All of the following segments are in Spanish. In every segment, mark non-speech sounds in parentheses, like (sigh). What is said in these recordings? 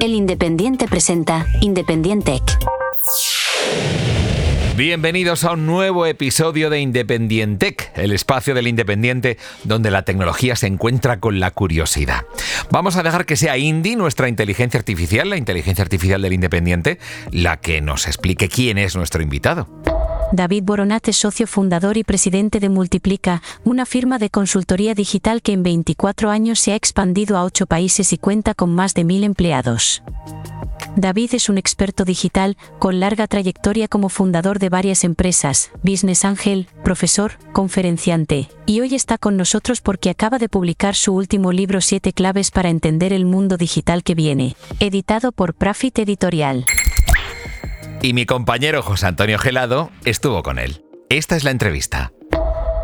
El Independiente presenta Independiente Bienvenidos a un nuevo episodio de Independientec, el espacio del Independiente donde la tecnología se encuentra con la curiosidad. Vamos a dejar que sea Indy, nuestra inteligencia artificial, la inteligencia artificial del Independiente, la que nos explique quién es nuestro invitado. David Boronat es socio fundador y presidente de Multiplica, una firma de consultoría digital que en 24 años se ha expandido a 8 países y cuenta con más de 1.000 empleados. David es un experto digital con larga trayectoria como fundador de varias empresas, Business Angel, profesor, conferenciante, y hoy está con nosotros porque acaba de publicar su último libro Siete claves para entender el mundo digital que viene, editado por Profit Editorial. Y mi compañero José Antonio Gelado estuvo con él. Esta es la entrevista.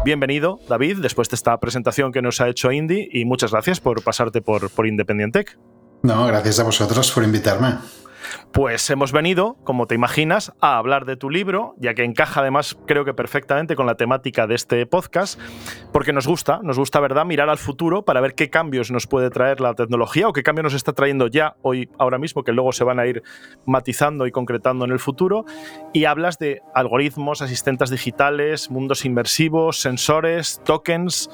Bienvenido, David, después de esta presentación que nos ha hecho Indy y muchas gracias por pasarte por, por Independientec. No, gracias a vosotros por invitarme. Pues hemos venido, como te imaginas, a hablar de tu libro, ya que encaja además creo que perfectamente con la temática de este podcast, porque nos gusta, nos gusta, ¿verdad?, mirar al futuro para ver qué cambios nos puede traer la tecnología o qué cambios nos está trayendo ya hoy, ahora mismo, que luego se van a ir matizando y concretando en el futuro. Y hablas de algoritmos, asistentes digitales, mundos inmersivos, sensores, tokens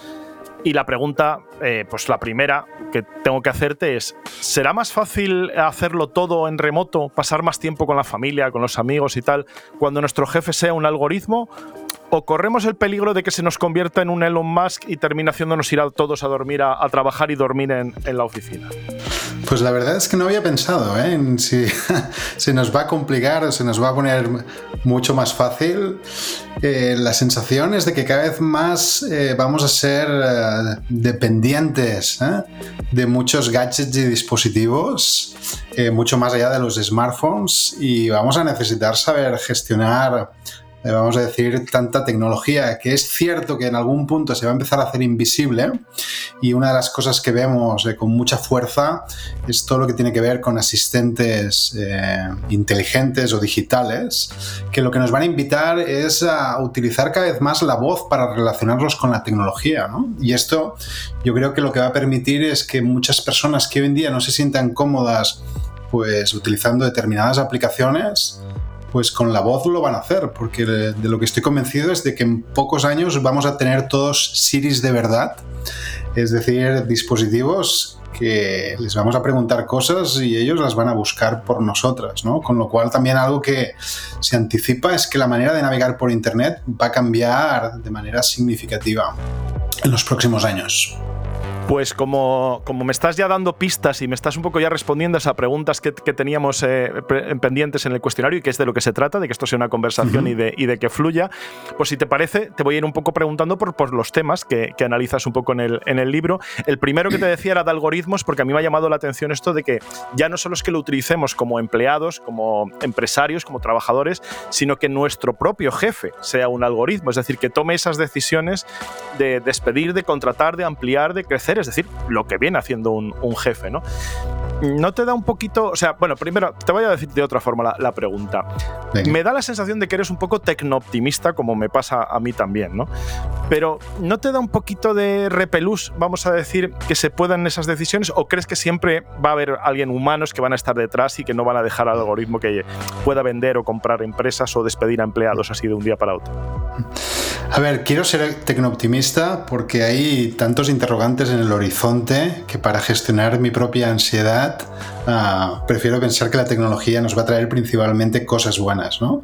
y la pregunta, eh, pues la primera que tengo que hacerte es, ¿será más fácil hacerlo todo en remoto, pasar más tiempo con la familia, con los amigos y tal, cuando nuestro jefe sea un algoritmo? o corremos el peligro de que se nos convierta en un Elon Musk y termine haciéndonos ir a todos a dormir, a, trabajar y dormir en, la oficina? Pues la verdad es que no había pensado ¿eh? en si (laughs) se nos va a complicar o se nos va a poner mucho más fácil. Eh, la sensación es de que cada vez más eh, vamos a ser dependientes de muchos gadgets y dispositivos, mucho más allá de los smartphones, y vamos a necesitar saber gestionar eh, vamos a decir, tanta tecnología, que es cierto que en algún punto se va a empezar a hacer invisible y una de las cosas que vemos eh, con mucha fuerza es todo lo que tiene que ver con asistentes eh, inteligentes o digitales, que lo que nos van a invitar es a utilizar cada vez más la voz para relacionarlos con la tecnología. Y esto yo creo que lo que va a permitir es que muchas personas que hoy en día no se sientan cómodas pues utilizando determinadas aplicaciones, pues con la voz lo van a hacer, porque de lo que estoy convencido es de que en pocos años vamos a tener todos Siris de verdad, es decir, dispositivos que les vamos a preguntar cosas y ellos las van a buscar por nosotras, ¿no? Con lo cual también algo que se anticipa es que la manera de navegar por Internet va a cambiar de manera significativa en los próximos años. Pues como, como, me estás ya dando pistas y me estás un poco ya respondiendo a esas preguntas que, teníamos eh, pendientes en el cuestionario y que es de lo que se trata, de que esto sea una conversación y, de, y, de, que fluya, pues si te parece, te voy a ir un poco preguntando por, por los temas que, que, analizas un poco en el, en el libro. El primero que te decía era de algoritmos, porque a mí me ha llamado la atención esto de que ya no solo es que lo utilicemos como empleados, como empresarios, como trabajadores, sino que nuestro propio jefe sea un algoritmo, es decir, que tome esas decisiones de despedir, de contratar, de ampliar, de crecer es decir, lo que viene haciendo un, jefe, ¿no? ¿No te da un poquito, o sea, bueno, primero te voy a decir de otra forma la, pregunta. Me da la sensación de que eres un poco tecno-optimista, como me pasa a mí también, ¿no? Pero ¿no te da un poquito de repelús, vamos a decir, que se puedan esas decisiones? ¿O crees que siempre va a haber alguien humanos que van a estar detrás y que no van a dejar al algoritmo que pueda vender o comprar empresas o despedir a empleados así de un día para otro? A ver, quiero ser tecnooptimista porque hay tantos interrogantes en el horizonte que para gestionar mi propia ansiedad ah, prefiero pensar que la tecnología nos va a traer principalmente cosas buenas. ¿no?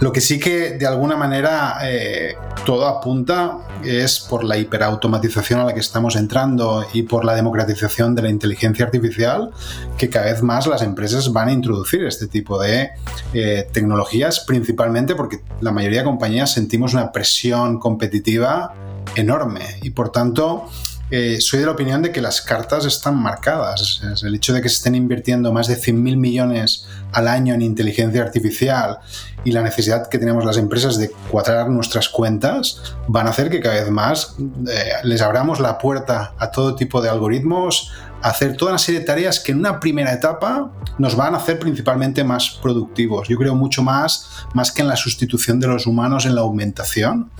Lo que sí que de alguna manera eh, todo apunta es por la hiperautomatización a la que estamos entrando y por la democratización de la inteligencia artificial que cada vez más las empresas van a introducir este tipo de eh, tecnologías, principalmente porque la mayoría de compañías sentimos una presión competitiva enorme y por tanto eh, soy de la opinión de que las cartas están marcadas. El hecho de que se estén invirtiendo más de 100.000 millones al año en inteligencia artificial y la necesidad que tenemos las empresas de cuadrar nuestras cuentas van a hacer que cada vez más eh, les abramos la puerta a todo tipo de algoritmos, hacer toda una serie de tareas que en una primera etapa nos van a hacer principalmente más productivos. Yo creo mucho más, más que en la sustitución de los humanos en la aumentación,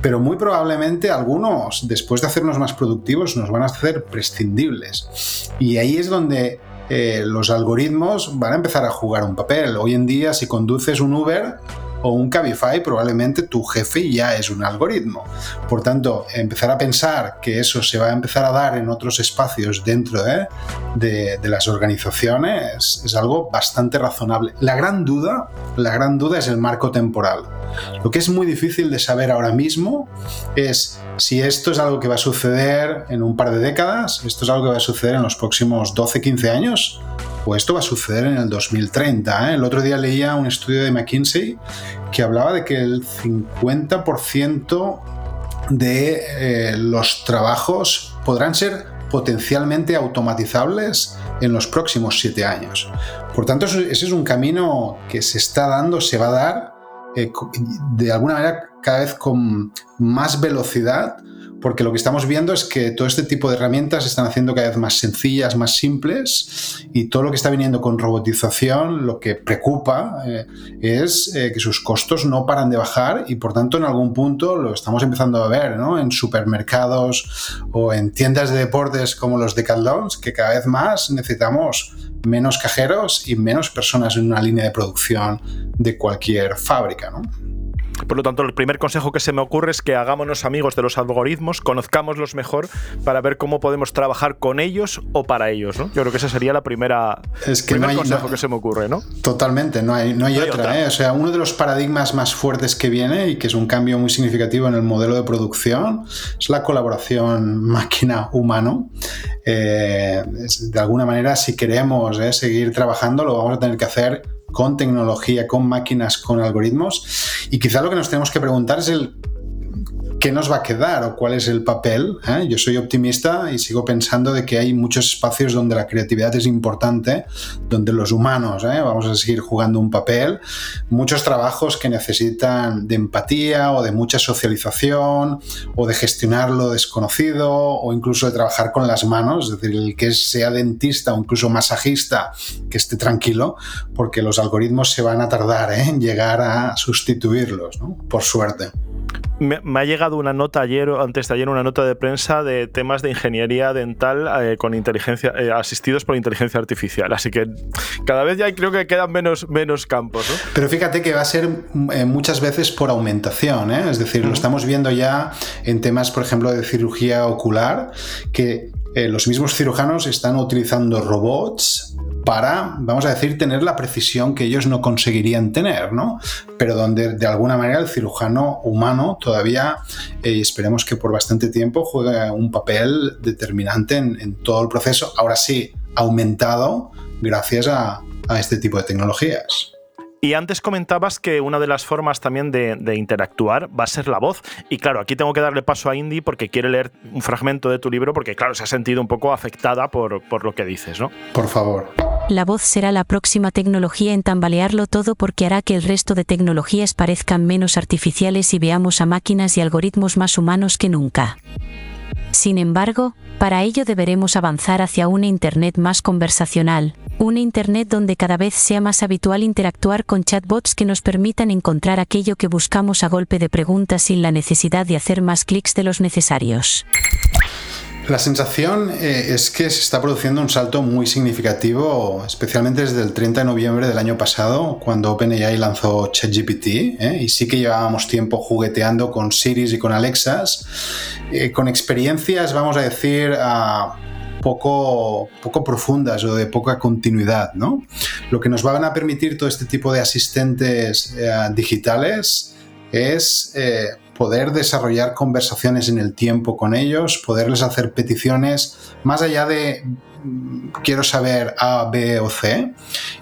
pero muy probablemente algunos, después de hacernos más productivos, nos van a hacer prescindibles. Y ahí es donde eh, los algoritmos van a empezar a jugar un papel. Hoy en día, si conduces un Uber, o un Cabify, probablemente tu jefe ya es un algoritmo. Por tanto, empezar a pensar que eso se va a empezar a dar en otros espacios dentro de, de, las organizaciones es algo bastante razonable. La gran duda, la gran duda es el marco temporal. Lo que es muy difícil de saber ahora mismo es si esto es algo que va a suceder en un par de décadas, esto es algo que va a suceder en los próximos 12, 15 años, pues esto va a suceder en el 2030. ¿eh? El otro día leía un estudio de McKinsey que hablaba de que el 50% de eh, los trabajos podrán ser potencialmente automatizables en los próximos siete años. Por tanto, ese es un camino que se está dando, se va a dar eh, de alguna manera cada vez con más velocidad porque lo que estamos viendo es que todo este tipo de herramientas están haciendo cada vez más sencillas, más simples, y todo lo que está viniendo con robotización, lo que preocupa eh, es eh, que sus costos no paran de bajar y por tanto en algún punto lo estamos empezando a ver ¿no? en supermercados o en tiendas de deportes como los Decathlons, que cada vez más necesitamos menos cajeros y menos personas en una línea de producción de cualquier fábrica. ¿no? Por lo tanto, el primer consejo que se me ocurre es que hagámonos amigos de los algoritmos, conozcámoslos mejor para ver cómo podemos trabajar con ellos o para ellos, ¿no? Yo creo que esa sería la primera es que primer consejo que se me ocurre, ¿no? Totalmente, no hay, no hay, otra, ¿eh? O sea, uno de los paradigmas más fuertes que viene y que es un cambio muy significativo en el modelo de producción es la colaboración máquina-humano. Eh, de alguna manera, si queremos eh, seguir trabajando, lo vamos a tener que hacer con tecnología, con máquinas, con algoritmos. Y quizá lo que nos tenemos que preguntar es el qué nos va a quedar o cuál es el papel. ¿eh? Yo soy optimista y sigo pensando de que hay muchos espacios donde la creatividad es importante, donde los humanos ¿eh? vamos a seguir jugando un papel, muchos trabajos que necesitan de empatía o de mucha socialización o de gestionar lo desconocido o incluso de trabajar con las manos, es decir, el que sea dentista o incluso masajista que esté tranquilo porque los algoritmos se van a tardar ¿eh? en llegar a sustituirlos, por suerte me, ha llegado una nota ayer o antes de ayer una nota de prensa de temas de ingeniería dental eh, con inteligencia eh, asistidos por inteligencia artificial. Así que cada vez ya creo que quedan menos menos campos ¿no? pero fíjate que va a ser eh, muchas veces por aumentación es decir lo estamos viendo ya en temas por ejemplo de cirugía ocular que los mismos cirujanos están utilizando robots para, vamos a decir, tener la precisión que ellos no conseguirían tener, ¿no? Pero donde de alguna manera el cirujano humano todavía, eh, esperemos que por bastante tiempo, juegue un papel determinante en, todo el proceso, ahora sí, aumentado gracias a este tipo de tecnologías. Y antes comentabas que una de las formas también de, interactuar va a ser la voz. Y claro, aquí tengo que darle paso a Indy porque quiere leer un fragmento de tu libro porque, claro, se ha sentido un poco afectada por, por lo que dices, ¿no? Por favor. La voz será la próxima tecnología en tambalearlo todo porque hará que el resto de tecnologías parezcan menos artificiales y veamos a máquinas y algoritmos más humanos que nunca. Sin embargo, para ello deberemos avanzar hacia una Internet más conversacional, una Internet donde cada vez sea más habitual interactuar con chatbots que nos permitan encontrar aquello que buscamos a golpe de preguntas sin la necesidad de hacer más clics de los necesarios. La sensación eh, es que se está produciendo un salto muy significativo, especialmente desde el 30 de noviembre del año pasado, cuando OpenAI lanzó ChatGPT, ¿eh? y sí que llevábamos tiempo jugueteando con Siri y con Alexas, eh, con experiencias, vamos a decir, poco, poco profundas o de poca continuidad. ¿no? Lo que nos van a permitir todo este tipo de asistentes digitales es poder desarrollar conversaciones en el tiempo con ellos, poderles hacer peticiones más allá de mm, quiero saber A, B o C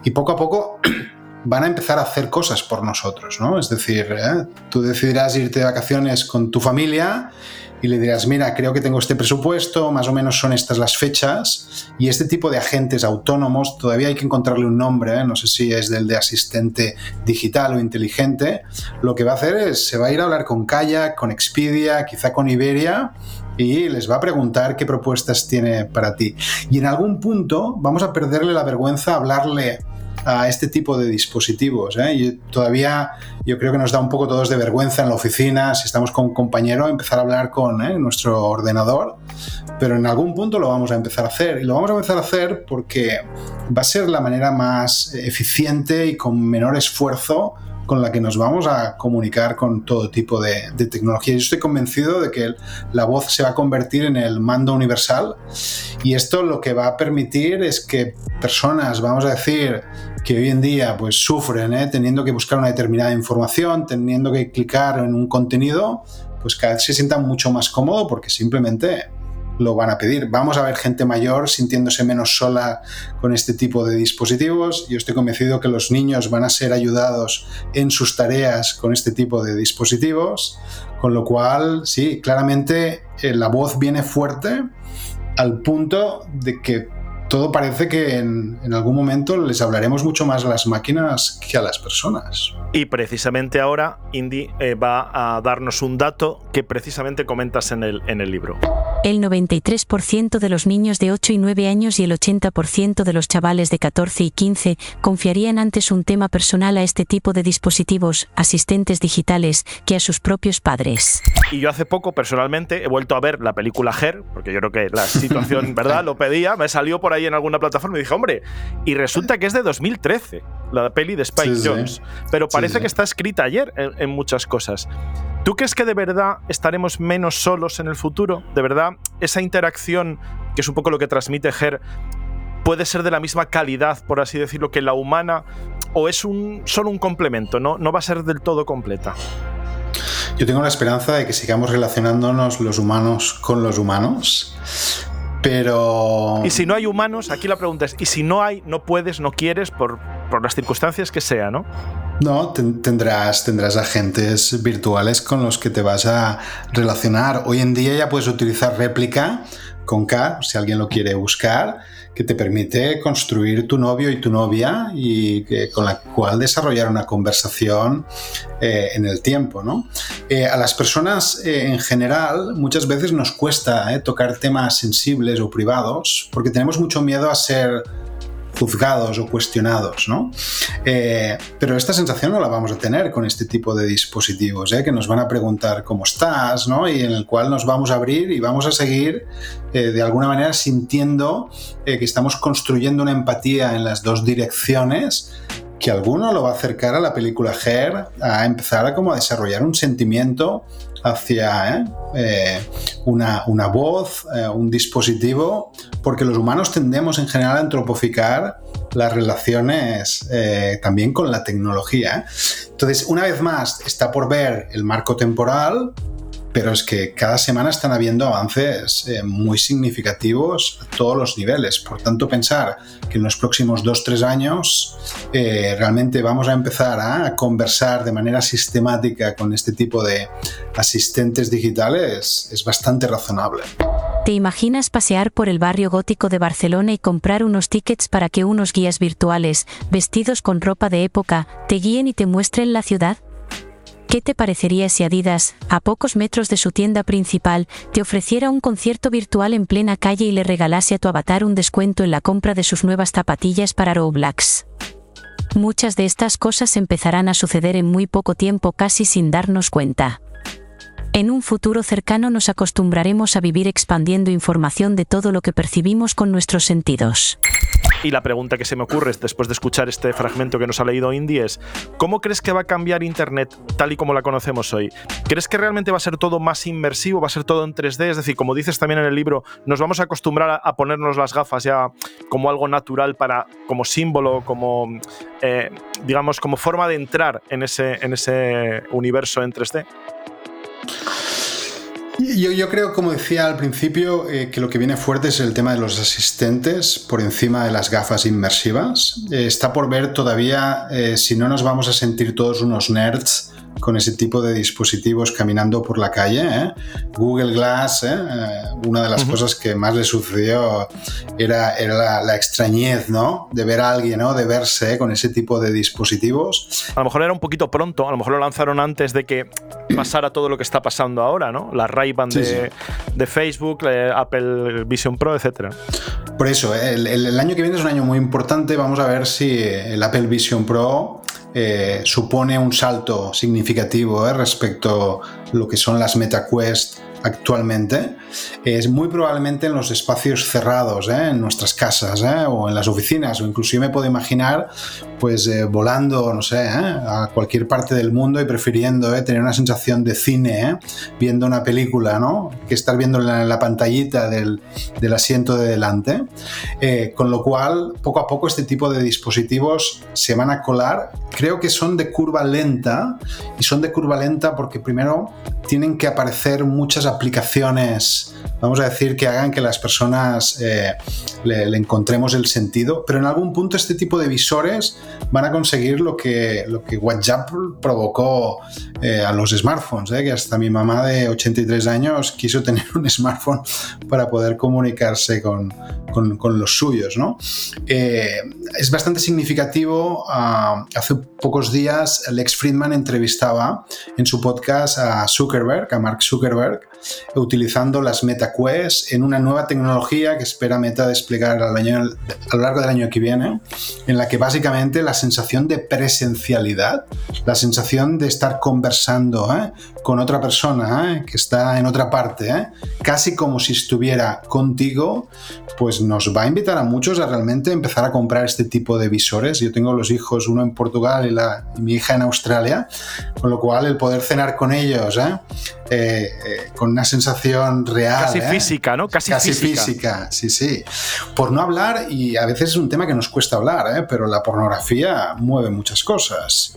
y poco a poco (clears throat) van a empezar a hacer cosas por nosotros, ¿no? Es decir, ¿eh? tú decidirás irte de vacaciones con tu familia y le dirás, mira, creo que tengo este presupuesto, más o menos son estas las fechas, y este tipo de agentes autónomos todavía hay que encontrarle un nombre, ¿eh? no sé si es del de asistente digital o inteligente, lo que va a hacer es, se va a ir a hablar con Kayak, con Expedia, quizá con Iberia, y les va a preguntar qué propuestas tiene para ti. Y en algún punto vamos a perderle la vergüenza a hablarle a este tipo de dispositivos. ¿eh? Y todavía yo creo que nos da un poco todos de vergüenza en la oficina, si estamos con un compañero, empezar a hablar con ¿eh? nuestro ordenador, pero en algún punto lo vamos a empezar a hacer. Y lo vamos a empezar a hacer porque va a ser la manera más eficiente y con menor esfuerzo con la que nos vamos a comunicar con todo tipo de, tecnología. Yo estoy convencido de que la voz se va a convertir en el mando universal y esto lo que va a permitir es que personas, vamos a decir, que hoy en día pues sufren ¿eh? teniendo que buscar una determinada información, teniendo que clicar en un contenido, pues cada vez se sientan mucho más cómodo porque simplemente lo van a pedir. Vamos a ver gente mayor sintiéndose menos sola con este tipo de dispositivos. Yo estoy convencido que los niños van a ser ayudados en sus tareas con este tipo de dispositivos, con lo cual, sí, claramente eh, la voz viene fuerte al punto de que todo parece que en, algún momento les hablaremos mucho más a las máquinas que a las personas. Y precisamente ahora Indy eh, va a darnos un dato que precisamente comentas en el, en el libro. El 93% de los niños de 8 y 9 años y el 80% de los chavales de 14 y 15 confiarían antes un tema personal a este tipo de dispositivos, asistentes digitales, que a sus propios padres. Y yo hace poco personalmente he vuelto a ver la película Her, porque yo creo que la situación, (laughs) ¿verdad? Lo pedía, me salió por ahí en alguna plataforma y dije, hombre, y resulta que es de 2013, la peli de Spike Jones. Pero parece que está escrita ayer en, muchas cosas. ¿Tú crees que de verdad estaremos menos solos en el futuro? ¿De verdad esa interacción, que es un poco lo que transmite Her, puede ser de la misma calidad, por así decirlo, que la humana? ¿O es un, solo un complemento? ¿no? no va a ser del todo completa. Yo tengo la esperanza de que sigamos relacionándonos los humanos con los humanos. Pero. Y si no hay humanos, aquí la pregunta es: ¿y si no hay, no puedes, no quieres, por, por las circunstancias que sea, ¿no? No, tendrás, tendrás agentes virtuales con los que te vas a relacionar. Hoy en día ya puedes utilizar réplica con K, si alguien lo quiere buscar, que te permite construir tu novio y tu novia y con la cual desarrollar una conversación eh, en el tiempo. ¿no? Eh, a las personas eh, en general muchas veces nos cuesta tocar temas sensibles o privados porque tenemos mucho miedo a ser juzgados o cuestionados, ¿no? Eh, pero esta sensación no la vamos a tener con este tipo de dispositivos, ¿eh? que nos van a preguntar cómo estás, ¿no? Y en el cual nos vamos a abrir y vamos a seguir eh, de alguna manera sintiendo que estamos construyendo una empatía en las dos direcciones que alguno lo va a acercar a la película Her a empezar como a desarrollar un sentimiento hacia ¿eh? Eh, una, una, voz, eh, un dispositivo, porque los humanos tendemos en general a antropoficar las relaciones también con la tecnología. Entonces, una vez más, está por ver el marco temporal, pero es que cada semana están habiendo avances eh, muy significativos a todos los niveles. Por tanto, pensar que en los próximos 2-3 años eh, realmente vamos a empezar a conversar de manera sistemática con este tipo de asistentes digitales es bastante razonable. ¿Te imaginas pasear por el barrio gótico de Barcelona y comprar unos tickets para que unos guías virtuales, vestidos con ropa de época, te guíen y te muestren la ciudad? ¿Qué te parecería si Adidas, a pocos metros de su tienda principal, te ofreciera un concierto virtual en plena calle y le regalase a tu avatar un descuento en la compra de sus nuevas zapatillas para Roblox? Muchas de estas cosas empezarán a suceder en muy poco tiempo casi sin darnos cuenta. En un futuro cercano nos acostumbraremos a vivir expandiendo información de todo lo que percibimos con nuestros sentidos. Y la pregunta que se me ocurre después de escuchar este fragmento que nos ha leído Indy es, ¿cómo crees que va a cambiar Internet tal y como la conocemos hoy? ¿Crees que realmente va a ser todo más inmersivo, va a ser todo en 3D? Es decir, como dices también en el libro, nos vamos a acostumbrar a, ponernos las gafas ya como algo natural para, como símbolo, como, eh, digamos, como forma de entrar en ese, en ese universo en 3D. Yo, creo, como decía al principio, eh, que lo que viene fuerte es el tema de los asistentes por encima de las gafas inmersivas. Eh, está por ver todavía eh, si no nos vamos a sentir todos unos nerds con ese tipo de dispositivos caminando por la calle. ¿eh? Google Glass, ¿eh? Eh, una de las cosas que más le sucedió era, era la, extrañez ¿no? de ver a alguien, ¿no? de verse con ese tipo de dispositivos. A lo mejor era un poquito pronto, a lo mejor lo lanzaron antes de que pasara todo lo que está pasando ahora, ¿no? La Ray-Ban de, de, Facebook, Apple Vision Pro, etc. Por eso, el, el año que viene es un año muy importante. Vamos a ver si el Apple Vision Pro supone un salto significativo eh, respecto a lo que son las MetaQuest actualmente es muy probablemente en los espacios cerrados, ¿eh? en nuestras casas ¿eh? o en las oficinas, o inclusive me puedo imaginar pues eh, volando, no sé, a cualquier parte del mundo y prefiriendo tener una sensación de cine, viendo una película, ¿no? Que estar viendo en la, pantallita del, del, asiento de delante. con lo cual, poco a poco este tipo de dispositivos se van a colar. Creo que son de curva lenta y son de curva lenta porque primero tienen que aparecer muchas aplicaciones, vamos a decir, que hagan que las personas eh, le, encontremos el sentido, pero en algún punto este tipo de visores van a conseguir lo que, lo que WhatsApp provocó eh, a los smartphones, eh, que hasta mi mamá de 83 años quiso tener un (laughs) smartphone para poder comunicarse con, con, los suyos. es bastante significativo, ah, hace pocos días Lex Friedman entrevistaba en su podcast a Zuckerberg, a Mark Zuckerberg, utilizando las MetaQuest en una nueva tecnología que espera Meta desplegar al año, a lo largo del año que viene, en la que básicamente la sensación de presencialidad, la sensación de estar conversando ¿eh? con otra persona ¿eh? que está en otra parte, ¿eh? casi como si estuviera contigo, pues nos va a invitar a muchos a realmente empezar a comprar este tipo de visores. Yo tengo los hijos, uno en Portugal y, la, y mi hija en Australia, con lo cual el poder cenar con ellos, ¿eh? Eh, eh, con una sensación real. Casi física, ¿no? Casi, física. sí, sí. Por no hablar, y a veces es un tema que nos cuesta hablar, pero la pornografía mueve muchas cosas.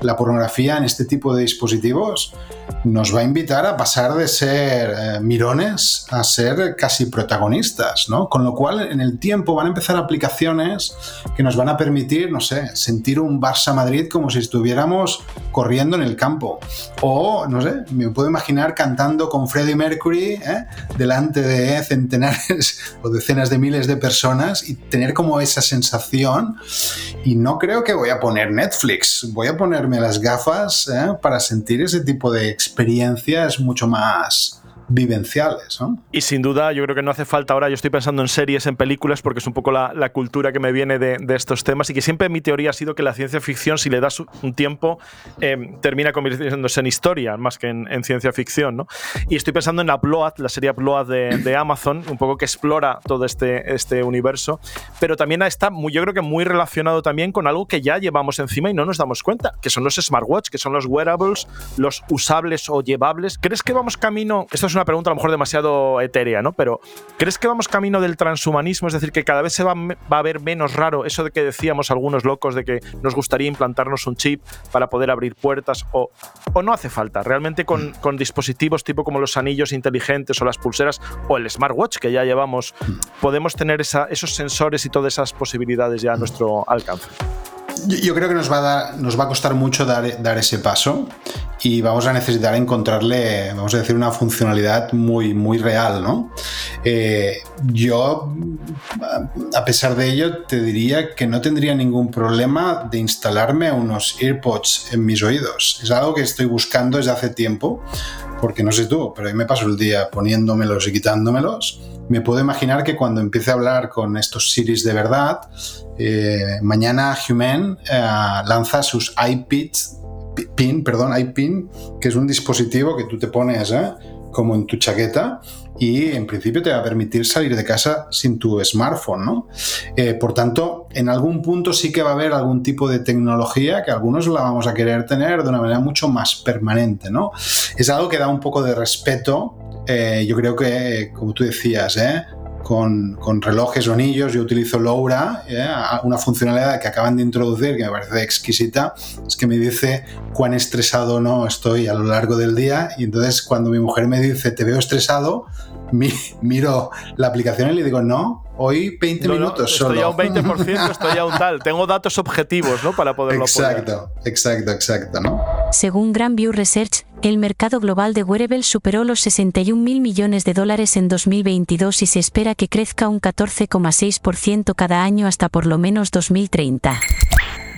la pornografía en este tipo de dispositivos nos va a invitar a pasar de ser mirones a ser casi protagonistas, ¿no? Con lo cual, en el tiempo van a empezar aplicaciones que nos van a permitir, no sé, sentir un Barça Madrid como si estuviéramos corriendo en el campo. O, no sé, me puedo imaginar cantando con Freddie Mercury ¿eh? delante de centenares (laughs) o decenas de miles de personas y tener como esa sensación. Y no creo que voy a poner Netflix, voy a ponerme las gafas ¿eh? para sentir ese tipo de experiencias mucho más vivenciales. Y sin duda, yo creo que no hace falta ahora, yo estoy pensando en series, en películas, porque es un poco la, cultura que me viene de, estos temas y que siempre mi teoría ha sido que la ciencia ficción, si le das un tiempo, em, termina convirtiéndose en historia más que en, ciencia ficción. ¿no? Y estoy pensando en Upload, la serie Upload de, Amazon, un poco que explora todo este, este universo, pero también está muy, yo creo que muy relacionado también con algo que ya llevamos encima y no nos damos cuenta, que son los smartwatch, que son los wearables, los usables o llevables. ¿Crees que vamos camino? Esto es una pregunta a lo mejor demasiado etérea, ¿no? Pero ¿crees que vamos camino del transhumanismo? Es decir, que cada vez se va, a ver menos raro eso de que decíamos algunos locos de que nos gustaría implantarnos un chip para poder abrir puertas o, o no hace falta. Realmente con, con dispositivos tipo como los anillos inteligentes o las pulseras o el smartwatch que ya llevamos, podemos tener esa, esos sensores y todas esas posibilidades ya a nuestro alcance. Yo, creo que nos va, a dar, nos va a costar mucho dar, dar, ese paso y vamos a necesitar encontrarle, vamos a decir, una funcionalidad muy, muy real, ¿no? Eh, yo, a pesar de ello, te diría que no tendría ningún problema de instalarme unos AirPods en mis oídos. Es algo que estoy buscando desde hace tiempo, porque no sé tú, pero yo me paso el día poniéndomelos y quitándomelos me puedo imaginar que cuando empiece a hablar con estos Siris de verdad, eh, mañana Human eh, lanza sus iPids, pin, perdón, iPin, que es un dispositivo que tú te pones eh, como en tu chaqueta y en principio te va a permitir salir de casa sin tu smartphone, ¿no? por tanto, en algún punto sí que va a haber algún tipo de tecnología que algunos la vamos a querer tener de una manera mucho más permanente, ¿no? Es algo que da un poco de respeto eh, yo creo que, como tú decías, ¿eh? Con, relojes o anillos, yo utilizo Laura, ¿eh? una funcionalidad que acaban de introducir que me parece exquisita, es que me dice cuán estresado no estoy a lo largo del día y entonces cuando mi mujer me dice te veo estresado, (laughs) miro la aplicación y le digo no, hoy 20 minutos estoy solo. Estoy a un 20%, estoy a un tal. Tengo datos objetivos ¿no? para poderlo Exacto, exacto, exacto. ¿no? Según Grand View Research, el mercado global de wearables superó los 61 mil millones de dólares en 2022 y se espera que crezca un 14,6% cada año hasta por lo menos 2030.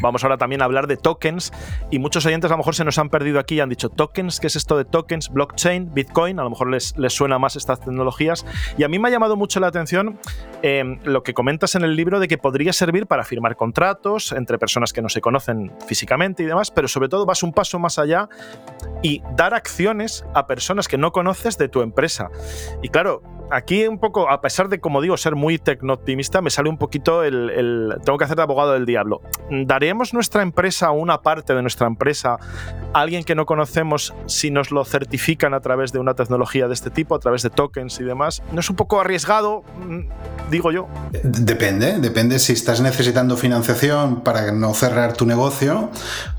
Vamos ahora también a hablar de tokens y muchos oyentes a lo mejor se nos han perdido aquí y han dicho tokens, ¿qué es esto de tokens? Blockchain, Bitcoin, a lo mejor les, les suena más estas tecnologías. Y a mí me ha llamado mucho la atención em, lo que comentas en el libro de que podría servir para firmar contratos entre personas que no se conocen físicamente y demás, pero sobre todo vas un paso más allá y dar acciones a personas que no conoces de tu empresa. Y claro, aquí un poco, a pesar de, como digo, ser muy tecno-optimista, me sale un poquito el, Tengo que hacer de abogado del diablo. ¿Daremos nuestra empresa, una parte de nuestra empresa, a alguien que no conocemos si nos lo certifican a través de una tecnología de este tipo, a través de tokens y demás? ¿No es un poco arriesgado, mm, digo yo? Depende, depende si estás necesitando financiación para no cerrar tu negocio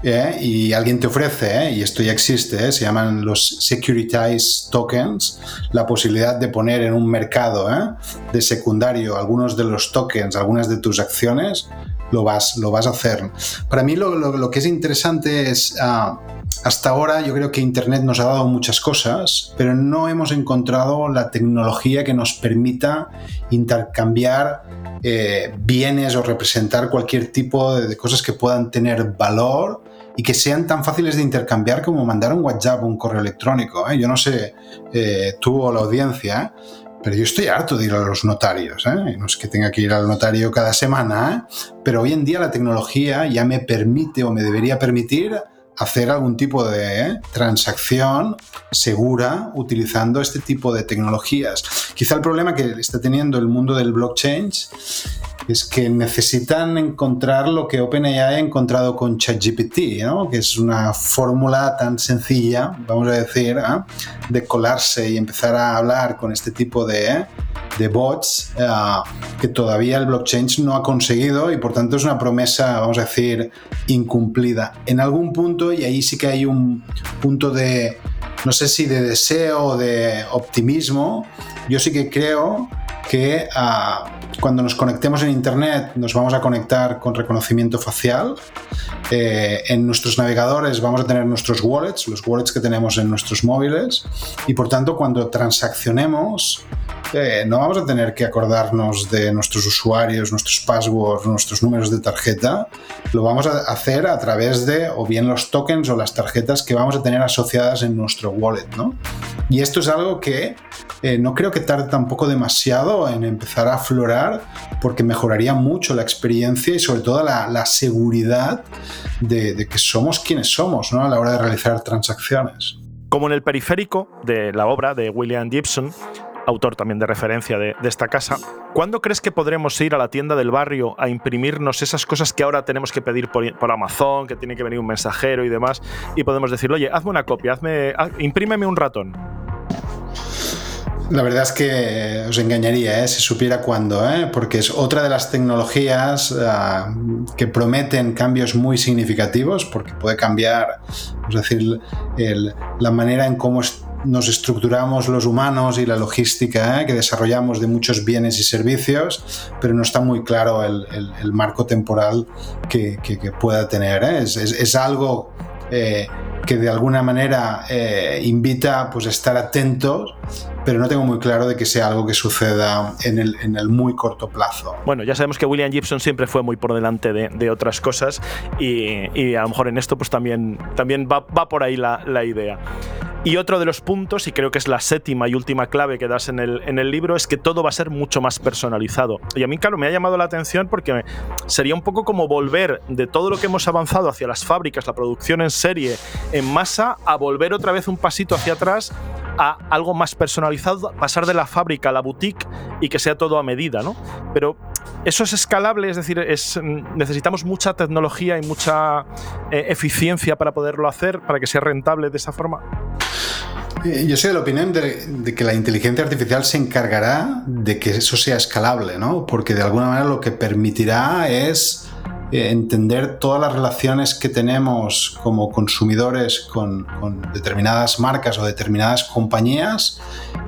¿eh? y alguien te ofrece, ¿eh? y esto ya existe, ¿eh? se llaman los securitized tokens, la posibilidad de poner en un mercado ¿eh? de secundario algunos de los tokens, algunas de tus acciones, lo vas, lo vas a hacer. Para mí lo, lo, que es interesante es, ah, hasta ahora yo creo que Internet nos ha dado muchas cosas, pero no hemos encontrado la tecnología que nos permita intercambiar eh, bienes o representar cualquier tipo de, cosas que puedan tener valor y que sean tan fáciles de intercambiar como mandar un WhatsApp o un correo electrónico. ¿eh? Yo no sé eh, la audiencia, pero yo estoy harto de ir a los notarios. ¿eh? No es que tenga que ir al notario cada semana, pero hoy en día la tecnología ya me permite o me debería permitir hacer algún tipo de transacción segura utilizando este tipo de tecnologías. Quizá el problema que está teniendo el mundo del blockchain es que necesitan encontrar lo que OpenAI ha encontrado con ChatGPT, ¿no? que es una fórmula tan sencilla, vamos a decir, ¿eh? de colarse y empezar a hablar con este tipo de, de bots eh, que todavía el blockchain no ha conseguido y por tanto es una promesa, vamos a decir, incumplida. En algún punto, y ahí sí que hay un punto de, no sé si de deseo o de optimismo, yo sí que creo que ah, cuando nos conectemos en Internet nos vamos a conectar con reconocimiento facial. Eh, en nuestros navegadores vamos a tener nuestros wallets, los wallets que tenemos en nuestros móviles, y por tanto cuando transaccionemos eh, no vamos a tener que acordarnos de nuestros usuarios, nuestros passwords, nuestros números de tarjeta, lo vamos a hacer a través de o bien los tokens o las tarjetas que vamos a tener asociadas en nuestro wallet. ¿no? Y esto es algo que eh, no creo que tarde tampoco demasiado en empezar a aflorar porque mejoraría mucho la experiencia y sobre todo la, seguridad de, que somos quienes somos ¿no? a la hora de realizar transacciones. Como en el periférico de la obra de William Gibson, autor también de referencia de, esta casa, ¿cuándo crees que podremos ir a la tienda del barrio a imprimirnos esas cosas que ahora tenemos que pedir por, Amazon, que tiene que venir un mensajero y demás, y podemos decirle, oye, hazme una copia, hazme, imprímeme un ratón? La verdad es que os engañaría ¿eh? si supiera cuándo, ¿eh? porque es otra de las tecnologías ah, que prometen cambios muy significativos, porque puede cambiar, es decir, la manera en cómo nos estructuramos los humanos y la logística ¿eh? que desarrollamos de muchos bienes y servicios, pero no está muy claro el, marco temporal que, pueda tener. Es, es, algo que de alguna manera invita pues, a estar atentos pero no tengo muy claro de que sea algo que suceda en el, en el muy corto plazo. Bueno, ya sabemos que William Gibson siempre fue muy por delante de, de otras cosas y, y, a lo mejor en esto pues también, también va, va por ahí la, la idea. Y otro de los puntos, y creo que es la séptima y última clave que das en el, en el, libro, es que todo va a ser mucho más personalizado. Y a mí, claro, me ha llamado la atención porque sería un poco como volver de todo lo que hemos avanzado hacia las fábricas, la producción en serie, en masa, a volver otra vez un pasito hacia atrás a algo más personalizado, pasar de la fábrica a la boutique y que sea todo a medida, ¿no? Pero eso es escalable, es decir, es, necesitamos mucha tecnología y mucha eh, eficiencia para poderlo hacer, para que sea rentable de esa forma. Eh, yo soy de la opinión de, que la inteligencia artificial se encargará de que eso sea escalable, ¿no? Porque de alguna manera lo que permitirá es eh, entender todas las relaciones que tenemos como consumidores con, determinadas marcas o determinadas compañías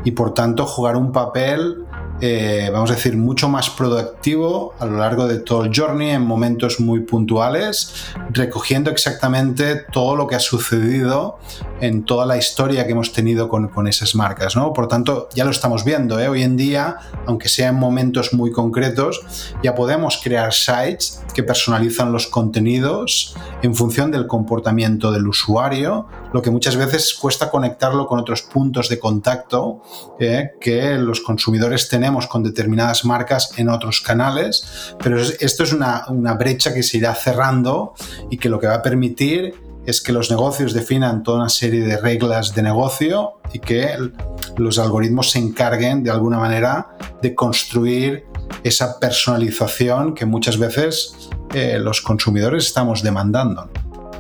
y por tanto jugar un papel eh, vamos a decir, mucho más productivo a lo largo de todo el journey en momentos muy puntuales, recogiendo exactamente todo lo que ha sucedido en toda la historia que hemos tenido con, esas marcas. ¿no? Por tanto, ya lo estamos viendo. ¿eh? Hoy en día, aunque sea en momentos muy concretos, ya podemos crear sites que personalizan los contenidos en función del comportamiento del usuario, lo que muchas veces cuesta conectarlo con otros puntos de contacto ¿eh? que los consumidores tenemos con determinadas marcas en otros canales. Pero esto es una, brecha que se irá cerrando y que lo que va a permitir es que los negocios definan toda una serie de reglas de negocio y que los algoritmos se encarguen de alguna manera de construir esa personalización que muchas veces eh, los consumidores estamos demandando.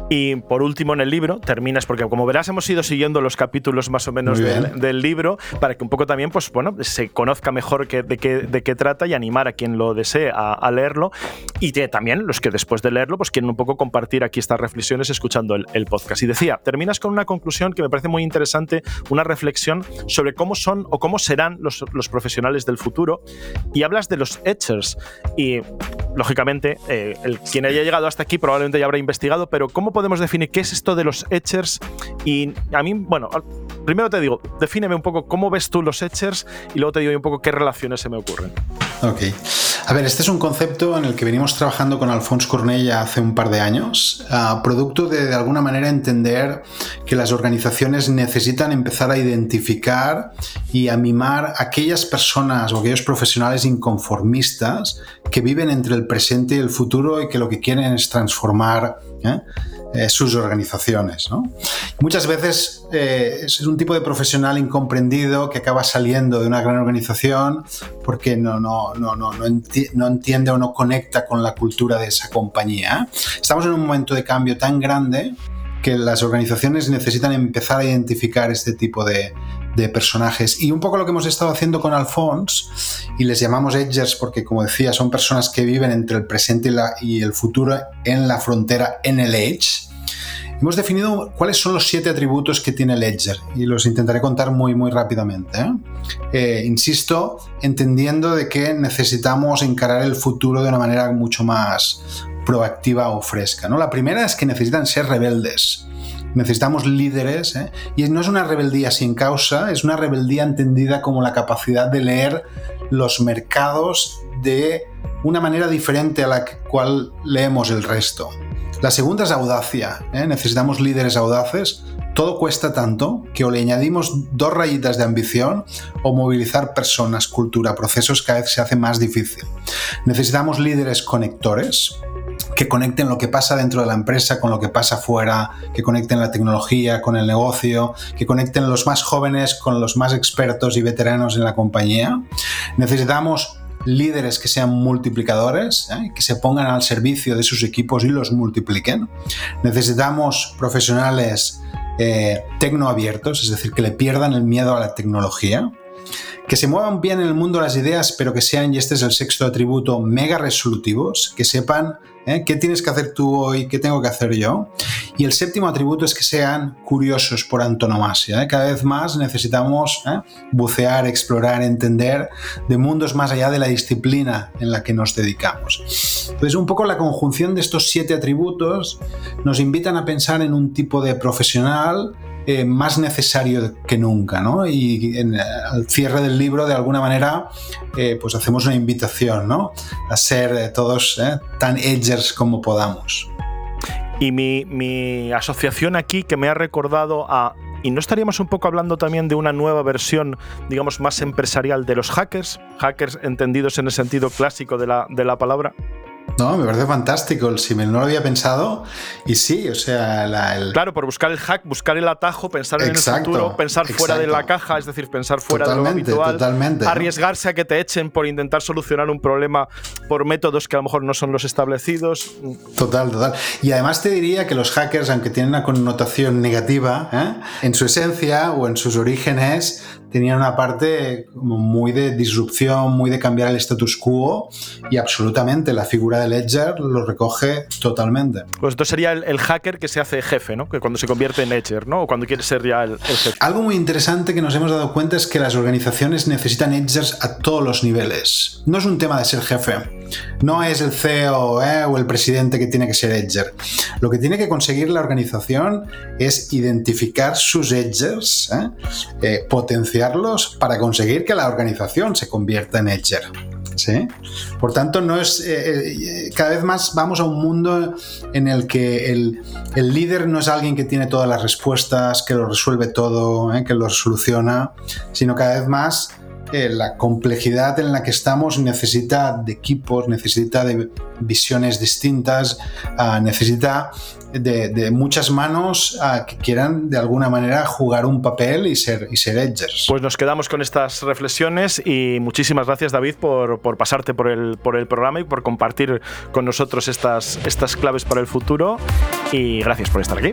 Y por último, en el libro terminas, porque como verás, hemos ido siguiendo los capítulos más o menos del, libro para que un poco también pues, bueno, se conozca mejor de, qué, de qué trata y animar a quien lo desee a, leerlo. Y también los que después de leerlo pues quieren un poco compartir aquí estas reflexiones escuchando el, podcast. Y decía, terminas con una conclusión que me parece muy interesante, una reflexión sobre cómo son o cómo serán los, los profesionales del futuro. Y hablas de los etchers. Y lógicamente, eh, el, quien haya llegado hasta aquí probablemente ya habrá investigado, pero ¿cómo podemos definir qué es esto de los etchers? Y a mí, bueno, primero te digo, defíneme un poco cómo ves tú los etchers y luego te digo un poco qué relaciones se me ocurren. Ok. A ver, este es un concepto en el que venimos trabajando con Alphonse Cornella hace un par de años, producto de de alguna manera entender que las organizaciones necesitan empezar a identificar y a mimar aquellas personas o aquellos profesionales inconformistas que viven entre el presente y el futuro y que lo que quieren es transformar ¿eh? Eh, sus organizaciones. Muchas veces eh, es un tipo de profesional incomprendido que acaba saliendo de una gran organización porque no, no, no, no, no entiende o no conecta con la cultura de esa compañía. Estamos en un momento de cambio tan grande que las organizaciones necesitan empezar a identificar este tipo de, de personajes. Y un poco lo que hemos estado haciendo con Alphonse, y les llamamos Edgers porque, como decía, son personas que viven entre el presente y, el futuro en la frontera en el Edge. Hemos definido cuáles son los siete atributos que tiene el Edger y los intentaré contar muy muy rápidamente. ¿eh? Eh, insisto, entendiendo de que necesitamos encarar el futuro de una manera mucho más proactiva o fresca. ¿no? La primera es que necesitan ser rebeldes necesitamos líderes, ¿eh? y no es una rebeldía sin causa, es una rebeldía entendida como la capacidad de leer los mercados de una manera diferente a la cual leemos el resto. La segunda es audacia, ¿eh? necesitamos líderes audaces. Todo cuesta tanto que o le añadimos dos rayitas de ambición o movilizar personas, cultura, procesos cada vez se hace más difícil. Necesitamos líderes conectores, que conecten lo que pasa dentro de la empresa con lo que pasa fuera, que conecten la tecnología con el negocio, que conecten los más jóvenes con los más expertos y veteranos en la compañía. Necesitamos líderes que sean multiplicadores, ¿eh? que se pongan al servicio de sus equipos y los multipliquen. Necesitamos profesionales eh, tecnoabiertos, es decir, que le pierdan el miedo a la tecnología que se muevan bien en el mundo las ideas, pero que sean, y este es el sexto atributo, mega resolutivos, que sepan ¿eh? qué tienes que hacer tú hoy, qué tengo que hacer yo. Y el séptimo atributo es que sean curiosos por antonomasia. ¿eh? Cada vez más necesitamos ¿eh? bucear, explorar, entender de mundos más allá de la disciplina en la que nos dedicamos. Entonces, un poco la conjunción de estos siete atributos nos invitan a pensar en un tipo de profesional eh, más necesario que nunca, ¿no? Y al cierre del libro, de alguna manera, eh, pues hacemos una invitación, ¿no? A ser eh, todos tan edgers como podamos. Y mi, mi asociación aquí que me ha recordado a ¿Y no estaríamos un poco hablando también de una nueva versión, digamos, más empresarial de los hackers? Hackers entendidos en el sentido clásico de la, de la palabra. No, me parece fantástico el símil, no lo había pensado y sí, o sea, Claro, por buscar el hack, buscar el atajo, pensar en el futuro, pensar fuera de la caja, es decir, pensar fuera de lo habitual, totalmente, arriesgarse a que te echen por intentar solucionar un problema por métodos que a lo mejor no son los establecidos. Total, total. Y además te diría que los hackers, aunque tienen una connotación negativa, ¿eh? en su esencia o en sus orígenes, tenían una parte como muy de disrupción, muy de cambiar el status quo y absolutamente la figura de Ledger lo recoge totalmente. Pues esto sería el, hacker que se hace jefe, ¿no? Que cuando se convierte en Ledger, ¿no? O cuando quiere ser ya el, jefe. Algo muy interesante que nos hemos dado cuenta es que las organizaciones necesitan Edgers a todos los niveles. No es un tema de ser jefe no es el CEO ¿eh? o el presidente que tiene que ser edger. Lo que tiene que conseguir la organización es identificar sus edgers, ¿eh? Eh, para conseguir que la organización se convierta en edger. ¿sí? Por tanto, no es, cada vez más vamos a un mundo en el que el, líder no es alguien que tiene todas las respuestas, que lo resuelve todo, que lo soluciona, sino cada vez más eh, la complejidad en la que estamos necesita de equipos, necesita de visiones distintas, ah, necesita de, muchas manos ah, que quieran de alguna manera jugar un papel y ser, y ser edgers. Pues nos quedamos con estas reflexiones y muchísimas gracias David por, por pasarte por el, por el programa y por compartir con nosotros estas, estas claves para el futuro y gracias por estar aquí.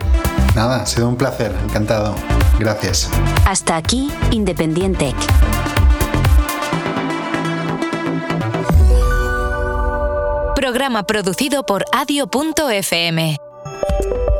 Nada, ha sido un placer, encantado. Gracias. Hasta aquí, Independiente. Programa producido por adio.fm. you